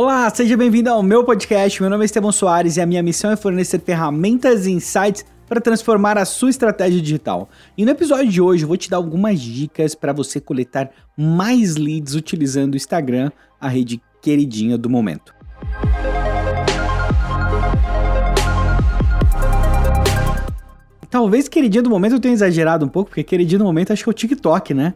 Olá, seja bem-vindo ao meu podcast. Meu nome é Estevão Soares e a minha missão é fornecer ferramentas e insights para transformar a sua estratégia digital. E no episódio de hoje eu vou te dar algumas dicas para você coletar mais leads utilizando o Instagram, a rede queridinha do momento. Talvez queridinha do momento eu tenha exagerado um pouco, porque queridinha do momento acho que é o TikTok, né?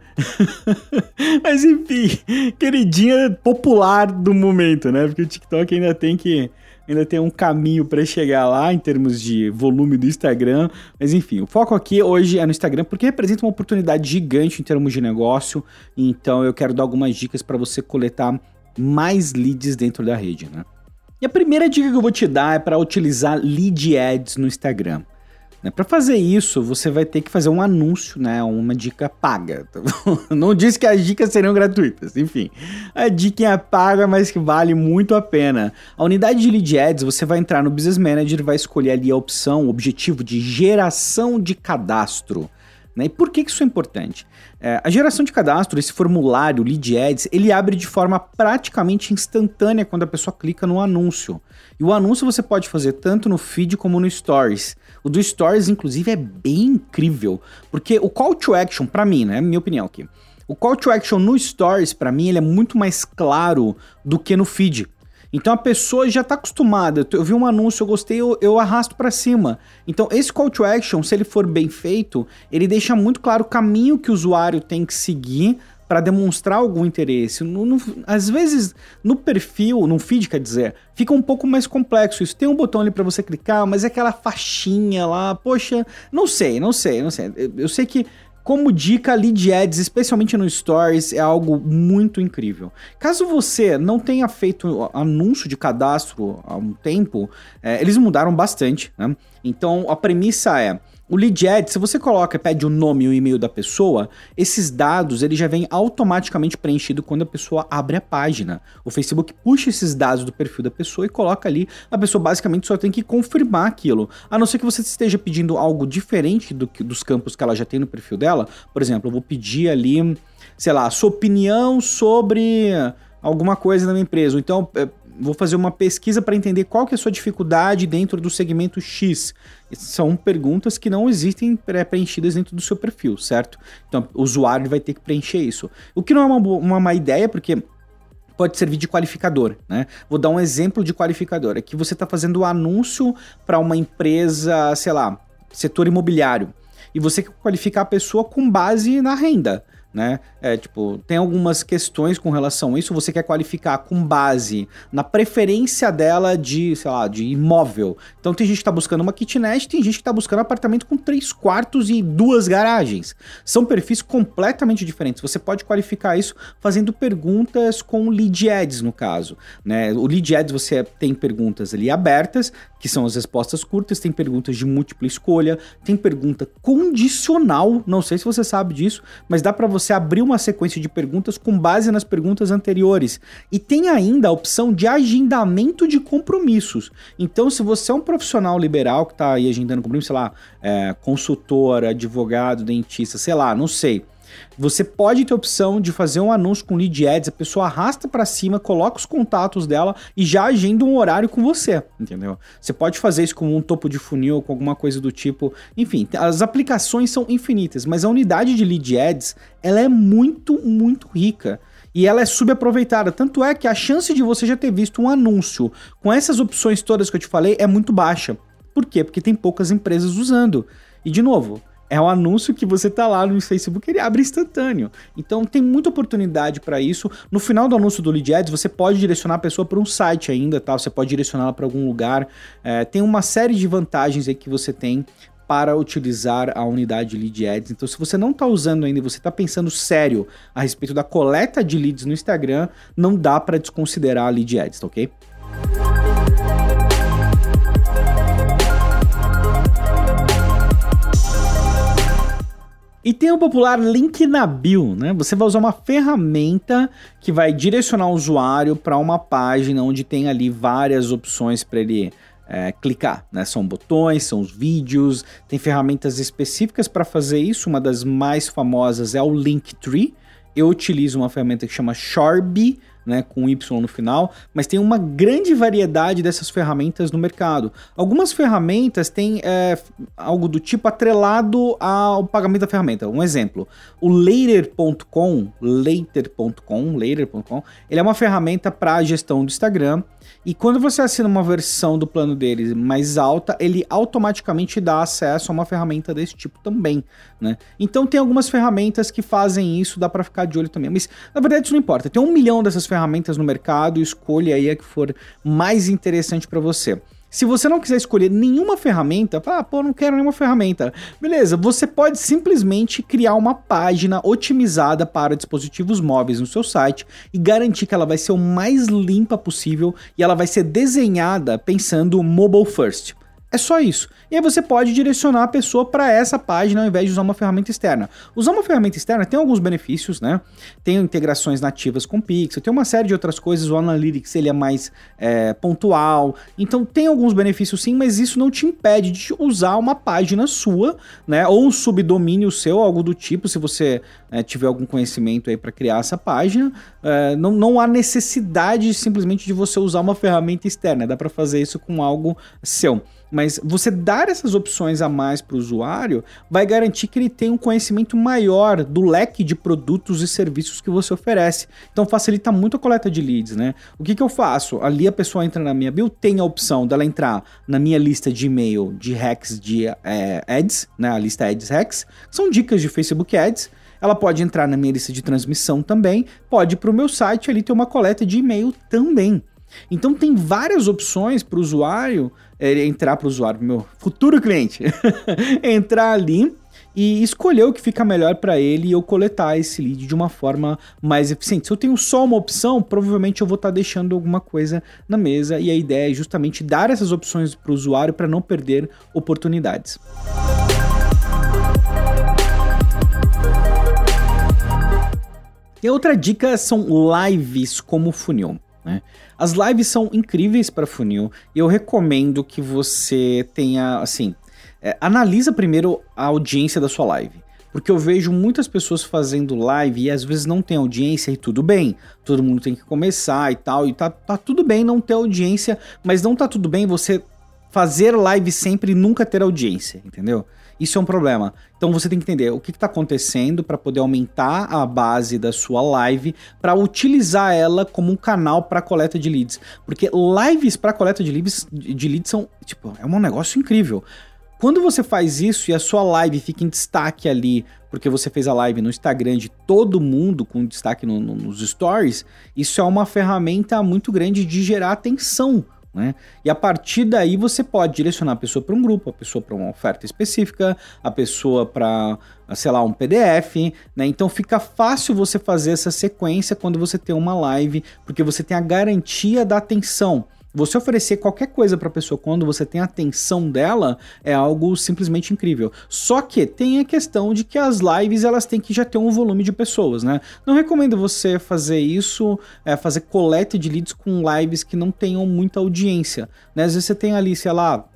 Mas enfim, queridinha popular do momento, né? Porque o TikTok ainda tem que ainda tem um caminho para chegar lá em termos de volume do Instagram. Mas enfim, o foco aqui hoje é no Instagram porque representa uma oportunidade gigante em termos de negócio. Então eu quero dar algumas dicas para você coletar mais leads dentro da rede, né? E a primeira dica que eu vou te dar é para utilizar lead ads no Instagram. Né? Para fazer isso, você vai ter que fazer um anúncio, né? Uma dica paga. Tá Não disse que as dicas seriam gratuitas, enfim. A dica é paga, mas que vale muito a pena. A unidade de lead ads, você vai entrar no Business Manager vai escolher ali a opção, o objetivo de geração de cadastro. Né? E por que, que isso é importante? É, a geração de cadastro, esse formulário Lead Ads, ele abre de forma praticamente instantânea quando a pessoa clica no anúncio. E o anúncio você pode fazer tanto no feed como no Stories. O do Stories, inclusive, é bem incrível, porque o call to action, para mim, né, minha opinião aqui, o call to action no Stories, para mim, ele é muito mais claro do que no feed. Então a pessoa já está acostumada. Eu vi um anúncio, eu gostei, eu, eu arrasto para cima. Então esse call to action, se ele for bem feito, ele deixa muito claro o caminho que o usuário tem que seguir para demonstrar algum interesse. No, no, às vezes, no perfil, no feed, quer dizer, fica um pouco mais complexo. Isso tem um botão ali para você clicar, mas é aquela faixinha lá, poxa, não sei, não sei, não sei. Eu, eu sei que como dica, lead ads, especialmente no Stories, é algo muito incrível. Caso você não tenha feito anúncio de cadastro há um tempo, é, eles mudaram bastante, né? Então a premissa é o lead ad, se você coloca, pede o nome e o e-mail da pessoa, esses dados ele já vem automaticamente preenchido quando a pessoa abre a página. O Facebook puxa esses dados do perfil da pessoa e coloca ali. A pessoa basicamente só tem que confirmar aquilo. A não ser que você esteja pedindo algo diferente do que, dos campos que ela já tem no perfil dela. Por exemplo, eu vou pedir ali, sei lá, sua opinião sobre alguma coisa da minha empresa. Então, é, vou fazer uma pesquisa para entender qual que é a sua dificuldade dentro do segmento X. São perguntas que não existem pré-preenchidas dentro do seu perfil, certo? Então, o usuário vai ter que preencher isso. O que não é uma, uma má ideia, porque pode servir de qualificador, né? Vou dar um exemplo de qualificador. Aqui você está fazendo um anúncio para uma empresa, sei lá, setor imobiliário. E você quer qualificar a pessoa com base na renda né? É, tipo, tem algumas questões com relação a isso, você quer qualificar com base na preferência dela de, sei lá, de imóvel. Então tem gente que tá buscando uma kitnet, tem gente que tá buscando apartamento com três quartos e duas garagens. São perfis completamente diferentes. Você pode qualificar isso fazendo perguntas com lead ads, no caso, né? O lead ads você tem perguntas ali abertas, que são as respostas curtas, tem perguntas de múltipla escolha, tem pergunta condicional, não sei se você sabe disso, mas dá para você você abrir uma sequência de perguntas com base nas perguntas anteriores. E tem ainda a opção de agendamento de compromissos. Então, se você é um profissional liberal que está aí agendando compromisso, sei lá, é, consultor, advogado, dentista, sei lá, não sei. Você pode ter a opção de fazer um anúncio com lead ads, a pessoa arrasta para cima, coloca os contatos dela e já agenda um horário com você, entendeu? Você pode fazer isso com um topo de funil, com alguma coisa do tipo. Enfim, as aplicações são infinitas, mas a unidade de lead ads, ela é muito, muito rica e ela é subaproveitada. Tanto é que a chance de você já ter visto um anúncio com essas opções todas que eu te falei é muito baixa. Por quê? Porque tem poucas empresas usando. E de novo, é um anúncio que você tá lá no Facebook, ele abre instantâneo. Então tem muita oportunidade para isso. No final do anúncio do Lead Ads, você pode direcionar a pessoa para um site ainda, tá? Você pode direcioná-la para algum lugar. É, tem uma série de vantagens aí que você tem para utilizar a unidade Lead Ads. Então, se você não está usando ainda e você está pensando sério a respeito da coleta de leads no Instagram, não dá para desconsiderar a Lead Ads, tá ok? E tem o popular link na bio, né? Você vai usar uma ferramenta que vai direcionar o usuário para uma página onde tem ali várias opções para ele é, clicar, né? São botões, são os vídeos, tem ferramentas específicas para fazer isso. Uma das mais famosas é o Linktree. Eu utilizo uma ferramenta que chama Shorby né, com Y no final, mas tem uma grande variedade dessas ferramentas no mercado. Algumas ferramentas têm é, algo do tipo atrelado ao pagamento da ferramenta. Um exemplo, o Later.com, Later.com, Later.com, ele é uma ferramenta para gestão do Instagram e quando você assina uma versão do plano deles mais alta, ele automaticamente dá acesso a uma ferramenta desse tipo também, né? Então tem algumas ferramentas que fazem isso, dá para ficar de olho também. Mas na verdade isso não importa. Tem um milhão dessas ferramentas no mercado, escolha aí a que for mais interessante para você. Se você não quiser escolher nenhuma ferramenta, fala, ah, pô, não quero nenhuma ferramenta. Beleza, você pode simplesmente criar uma página otimizada para dispositivos móveis no seu site e garantir que ela vai ser o mais limpa possível e ela vai ser desenhada pensando mobile first. É só isso. E aí você pode direcionar a pessoa para essa página ao invés de usar uma ferramenta externa. Usar uma ferramenta externa tem alguns benefícios, né? Tem integrações nativas com Pixel, tem uma série de outras coisas. O Analytics ele é mais é, pontual. Então tem alguns benefícios sim, mas isso não te impede de usar uma página sua, né? Ou um subdomínio seu, algo do tipo, se você é, tiver algum conhecimento aí para criar essa página. É, não, não há necessidade simplesmente de você usar uma ferramenta externa. Dá para fazer isso com algo seu. Mas você dar essas opções a mais para o usuário vai garantir que ele tenha um conhecimento maior do leque de produtos e serviços que você oferece. Então facilita muito a coleta de leads, né? O que, que eu faço? Ali a pessoa entra na minha bio, tem a opção dela entrar na minha lista de e-mail de hacks de é, ads, né? A lista ads hacks. São dicas de Facebook Ads. Ela pode entrar na minha lista de transmissão também, pode ir para o meu site ali ter uma coleta de e-mail também. Então tem várias opções para o usuário é, entrar para o usuário, meu futuro cliente, entrar ali e escolher o que fica melhor para ele e eu coletar esse lead de uma forma mais eficiente. Se eu tenho só uma opção, provavelmente eu vou estar tá deixando alguma coisa na mesa e a ideia é justamente dar essas opções para o usuário para não perder oportunidades. E a outra dica são lives como funil. Né? As lives são incríveis para funil e eu recomendo que você tenha, assim, é, analisa primeiro a audiência da sua live. Porque eu vejo muitas pessoas fazendo live e às vezes não tem audiência e tudo bem. Todo mundo tem que começar e tal. E tá, tá tudo bem não ter audiência, mas não tá tudo bem você fazer live sempre e nunca ter audiência, entendeu? Isso é um problema. Então você tem que entender o que está acontecendo para poder aumentar a base da sua live, para utilizar ela como um canal para coleta de leads. Porque lives para coleta de leads, de leads são, tipo, é um negócio incrível. Quando você faz isso e a sua live fica em destaque ali, porque você fez a live no Instagram de todo mundo com destaque no, no, nos stories, isso é uma ferramenta muito grande de gerar atenção né? E a partir daí você pode direcionar a pessoa para um grupo, a pessoa para uma oferta específica, a pessoa para, sei lá, um PDF, né? Então fica fácil você fazer essa sequência quando você tem uma live, porque você tem a garantia da atenção. Você oferecer qualquer coisa para a pessoa quando você tem a atenção dela é algo simplesmente incrível. Só que tem a questão de que as lives elas têm que já ter um volume de pessoas, né? Não recomendo você fazer isso, é, fazer coleta de leads com lives que não tenham muita audiência. Né? Às vezes você tem ali, sei lá,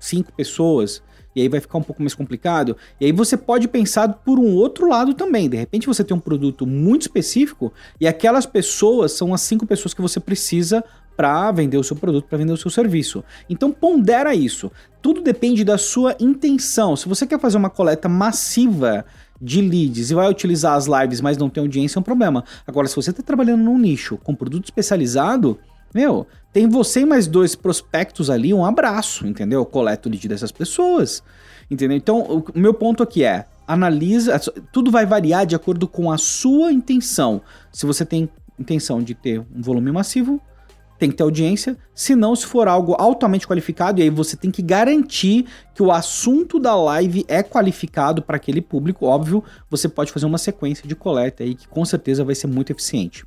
cinco pessoas, e aí vai ficar um pouco mais complicado. E aí você pode pensar por um outro lado também. De repente você tem um produto muito específico e aquelas pessoas são as cinco pessoas que você precisa para vender o seu produto, para vender o seu serviço. Então pondera isso. Tudo depende da sua intenção. Se você quer fazer uma coleta massiva de leads e vai utilizar as lives, mas não tem audiência, é um problema. Agora, se você está trabalhando num nicho com produto especializado, meu, tem você e mais dois prospectos ali, um abraço, entendeu? Coleta o lead dessas pessoas, entendeu? Então, o meu ponto aqui é, analisa, tudo vai variar de acordo com a sua intenção. Se você tem intenção de ter um volume massivo, tem que ter audiência, senão se for algo altamente qualificado, e aí você tem que garantir que o assunto da live é qualificado para aquele público, óbvio, você pode fazer uma sequência de coleta aí que com certeza vai ser muito eficiente.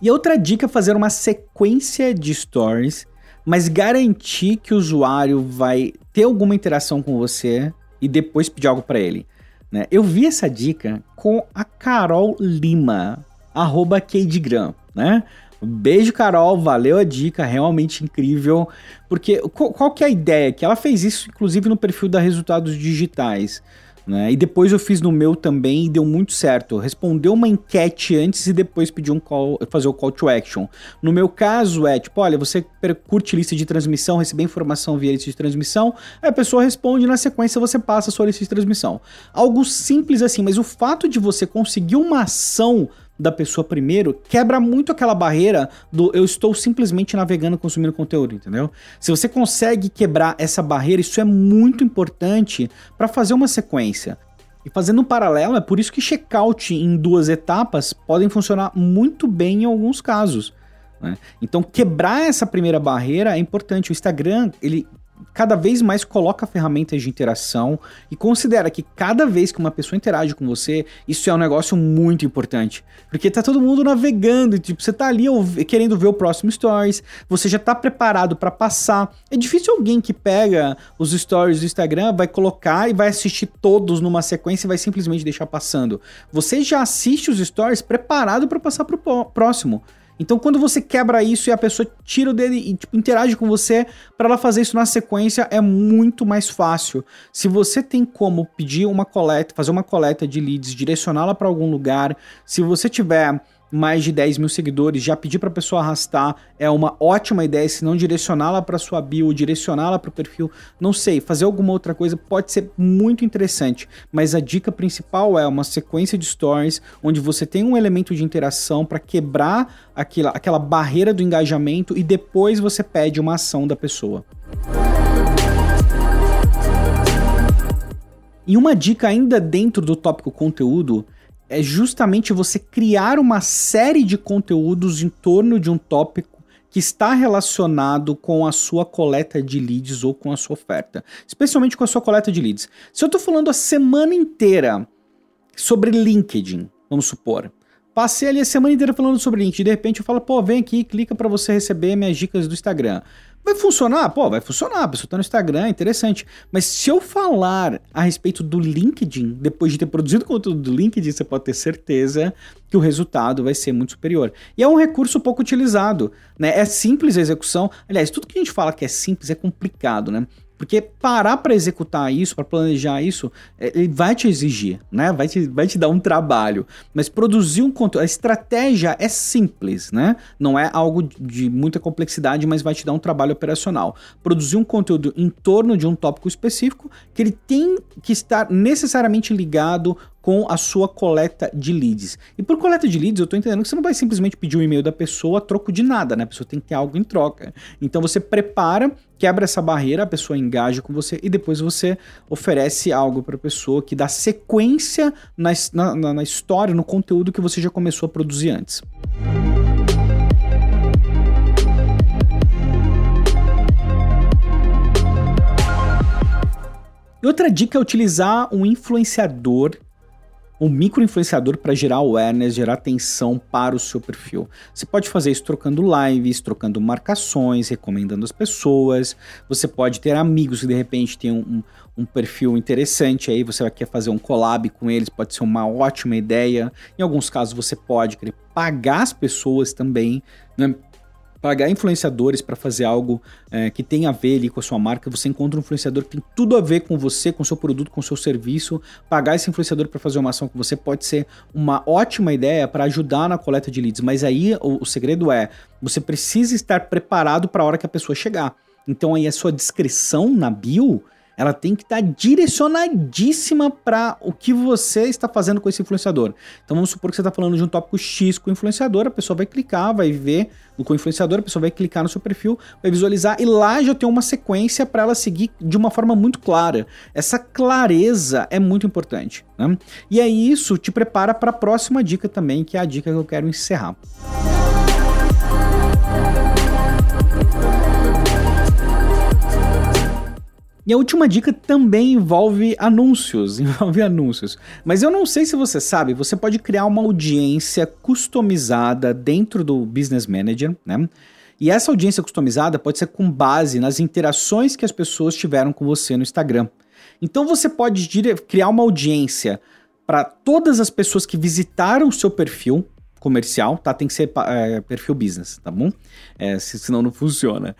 E outra dica é fazer uma sequência de stories, mas garantir que o usuário vai ter alguma interação com você e depois pedir algo para ele. Né? Eu vi essa dica com a Carol Lima, arroba Cadegram, né? Beijo, Carol. Valeu a dica, realmente incrível. Porque qual, qual que é a ideia? Que ela fez isso, inclusive, no perfil da Resultados Digitais. Né? E depois eu fiz no meu também e deu muito certo. Respondeu uma enquete antes e depois pediu um call, fazer o call to action. No meu caso é tipo, olha, você curte lista de transmissão, receber informação via lista de transmissão, aí a pessoa responde na sequência você passa a sua lista de transmissão. Algo simples assim, mas o fato de você conseguir uma ação da pessoa primeiro quebra muito aquela barreira do eu estou simplesmente navegando consumindo conteúdo, entendeu? Se você consegue quebrar essa barreira, isso é muito importante para fazer uma sequência. E fazendo um paralelo, é por isso que checkout em duas etapas podem funcionar muito bem em alguns casos. Né? Então, quebrar essa primeira barreira é importante. O Instagram, ele cada vez mais coloca ferramentas de interação e considera que cada vez que uma pessoa interage com você, isso é um negócio muito importante. Porque tá todo mundo navegando, tipo, você tá ali querendo ver o próximo stories, você já tá preparado para passar. É difícil alguém que pega os stories do Instagram, vai colocar e vai assistir todos numa sequência e vai simplesmente deixar passando. Você já assiste os stories preparado para passar pro próximo. Então, quando você quebra isso e a pessoa tira o dele e tipo, interage com você, para ela fazer isso na sequência é muito mais fácil. Se você tem como pedir uma coleta, fazer uma coleta de leads, direcioná-la para algum lugar, se você tiver mais de 10 mil seguidores, já pedir para a pessoa arrastar é uma ótima ideia, se não direcioná-la para sua bio, direcioná-la para o perfil, não sei, fazer alguma outra coisa pode ser muito interessante, mas a dica principal é uma sequência de stories onde você tem um elemento de interação para quebrar aquela, aquela barreira do engajamento e depois você pede uma ação da pessoa. E uma dica ainda dentro do tópico conteúdo é justamente você criar uma série de conteúdos em torno de um tópico que está relacionado com a sua coleta de leads ou com a sua oferta, especialmente com a sua coleta de leads. Se eu estou falando a semana inteira sobre LinkedIn, vamos supor, passei ali a semana inteira falando sobre LinkedIn, de repente eu falo, pô, vem aqui, clica para você receber minhas dicas do Instagram. Vai funcionar? Pô, vai funcionar. A pessoa tá no Instagram, interessante. Mas se eu falar a respeito do LinkedIn, depois de ter produzido conteúdo do LinkedIn, você pode ter certeza que o resultado vai ser muito superior. E é um recurso pouco utilizado, né? É simples a execução. Aliás, tudo que a gente fala que é simples é complicado, né? Porque parar para executar isso, para planejar isso, é, ele vai te exigir, né? Vai te, vai te dar um trabalho. Mas produzir um conteúdo, a estratégia é simples, né? Não é algo de muita complexidade, mas vai te dar um trabalho operacional. Produzir um conteúdo em torno de um tópico específico que ele tem que estar necessariamente ligado com a sua coleta de leads. E por coleta de leads, eu estou entendendo que você não vai simplesmente pedir o um e-mail da pessoa a troco de nada, né? A pessoa tem que ter algo em troca. Então você prepara, quebra essa barreira, a pessoa engaja com você e depois você oferece algo para a pessoa que dá sequência na, na, na história, no conteúdo que você já começou a produzir antes. E outra dica é utilizar um influenciador um micro-influenciador para gerar awareness, gerar atenção para o seu perfil. Você pode fazer isso trocando lives, trocando marcações, recomendando as pessoas. Você pode ter amigos que de repente têm um, um, um perfil interessante aí, você quer fazer um collab com eles, pode ser uma ótima ideia. Em alguns casos você pode querer pagar as pessoas também, né? Pagar influenciadores para fazer algo é, que tem a ver ali com a sua marca, você encontra um influenciador que tem tudo a ver com você, com seu produto, com seu serviço, pagar esse influenciador para fazer uma ação com você pode ser uma ótima ideia para ajudar na coleta de leads, mas aí o, o segredo é, você precisa estar preparado para a hora que a pessoa chegar. Então aí a sua descrição na bio ela tem que estar tá direcionadíssima para o que você está fazendo com esse influenciador. Então vamos supor que você está falando de um tópico X com o influenciador, a pessoa vai clicar, vai ver com o influenciador, a pessoa vai clicar no seu perfil, vai visualizar e lá já tem uma sequência para ela seguir de uma forma muito clara. Essa clareza é muito importante. Né? E aí isso te prepara para a próxima dica também, que é a dica que eu quero encerrar. E a última dica também envolve anúncios, envolve anúncios. Mas eu não sei se você sabe, você pode criar uma audiência customizada dentro do Business Manager, né? E essa audiência customizada pode ser com base nas interações que as pessoas tiveram com você no Instagram. Então você pode criar uma audiência para todas as pessoas que visitaram o seu perfil comercial, tá? Tem que ser é, perfil business, tá bom? É, senão não funciona.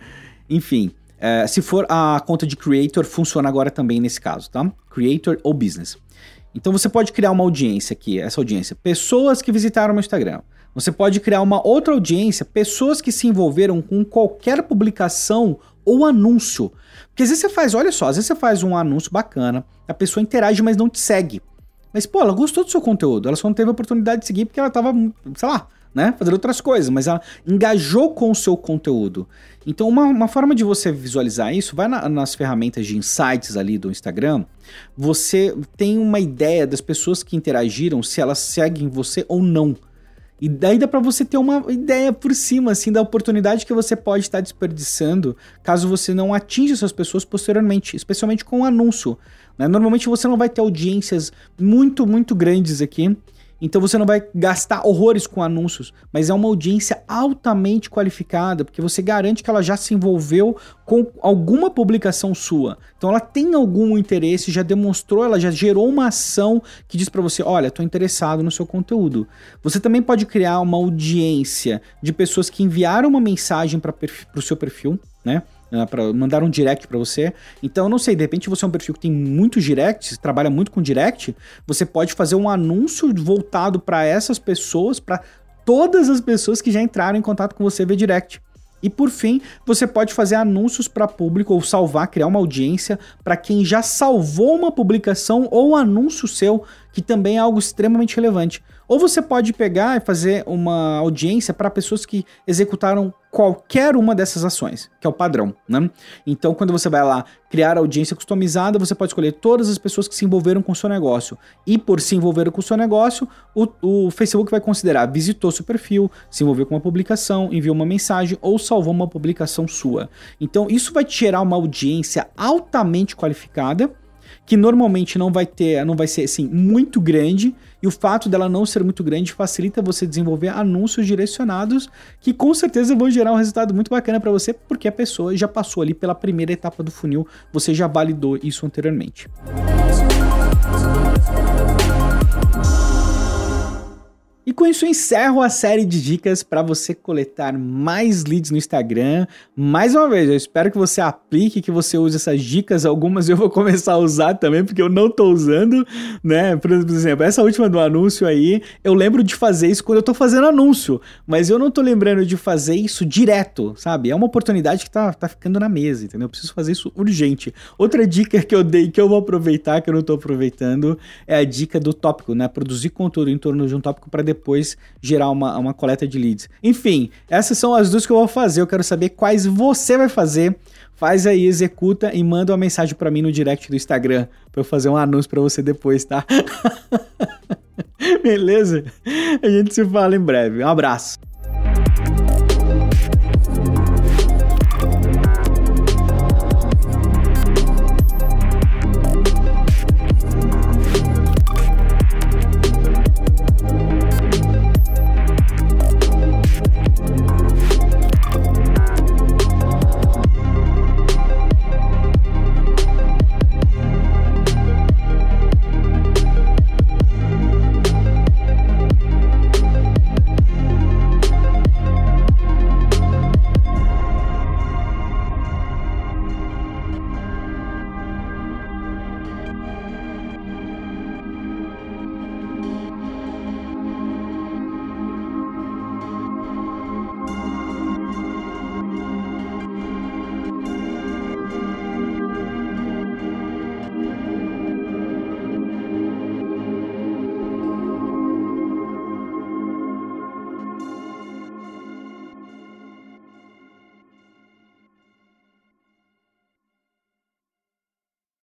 Enfim, é, se for a conta de creator, funciona agora também nesse caso, tá? Creator ou business. Então você pode criar uma audiência aqui, essa audiência, pessoas que visitaram o meu Instagram. Você pode criar uma outra audiência, pessoas que se envolveram com qualquer publicação ou anúncio. Porque às vezes você faz, olha só, às vezes você faz um anúncio bacana, a pessoa interage, mas não te segue. Mas, pô, ela gostou do seu conteúdo, ela só não teve a oportunidade de seguir porque ela tava, sei lá, né, fazendo outras coisas, mas ela engajou com o seu conteúdo. Então, uma, uma forma de você visualizar isso, vai na, nas ferramentas de insights ali do Instagram, você tem uma ideia das pessoas que interagiram, se elas seguem você ou não. E daí dá para você ter uma ideia por cima, assim, da oportunidade que você pode estar desperdiçando caso você não atinja essas pessoas posteriormente, especialmente com o anúncio. Né? Normalmente você não vai ter audiências muito, muito grandes aqui então você não vai gastar horrores com anúncios, mas é uma audiência altamente qualificada, porque você garante que ela já se envolveu com alguma publicação sua. Então ela tem algum interesse, já demonstrou, ela já gerou uma ação que diz para você: olha, estou interessado no seu conteúdo. Você também pode criar uma audiência de pessoas que enviaram uma mensagem para o seu perfil, né? Uh, para mandar um direct para você. Então, eu não sei, de repente você é um perfil que tem muitos directs, trabalha muito com direct, você pode fazer um anúncio voltado para essas pessoas, para todas as pessoas que já entraram em contato com você via direct. E por fim, você pode fazer anúncios para público ou salvar, criar uma audiência para quem já salvou uma publicação ou anúncio seu, que também é algo extremamente relevante. Ou você pode pegar e fazer uma audiência para pessoas que executaram qualquer uma dessas ações, que é o padrão, né? Então, quando você vai lá criar audiência customizada, você pode escolher todas as pessoas que se envolveram com o seu negócio. E por se envolveram com o seu negócio, o, o Facebook vai considerar visitou seu perfil, se envolveu com uma publicação, enviou uma mensagem ou salvou uma publicação sua. Então, isso vai te gerar uma audiência altamente qualificada que normalmente não vai ter, não vai ser assim muito grande, e o fato dela não ser muito grande facilita você desenvolver anúncios direcionados que com certeza vão gerar um resultado muito bacana para você, porque a pessoa já passou ali pela primeira etapa do funil, você já validou isso anteriormente. E com isso eu encerro a série de dicas para você coletar mais leads no Instagram. Mais uma vez, eu espero que você aplique, que você use essas dicas. Algumas eu vou começar a usar também, porque eu não estou usando, né? Por exemplo, essa última do anúncio aí, eu lembro de fazer isso quando eu estou fazendo anúncio, mas eu não estou lembrando de fazer isso direto, sabe? É uma oportunidade que tá, tá ficando na mesa, entendeu? Eu preciso fazer isso urgente. Outra dica que eu dei que eu vou aproveitar, que eu não estou aproveitando, é a dica do tópico, né? Produzir conteúdo em torno de um tópico para depois gerar uma, uma coleta de leads. Enfim, essas são as duas que eu vou fazer. Eu quero saber quais você vai fazer. Faz aí, executa e manda uma mensagem para mim no direct do Instagram para eu fazer um anúncio para você depois, tá? Beleza? A gente se fala em breve. Um abraço.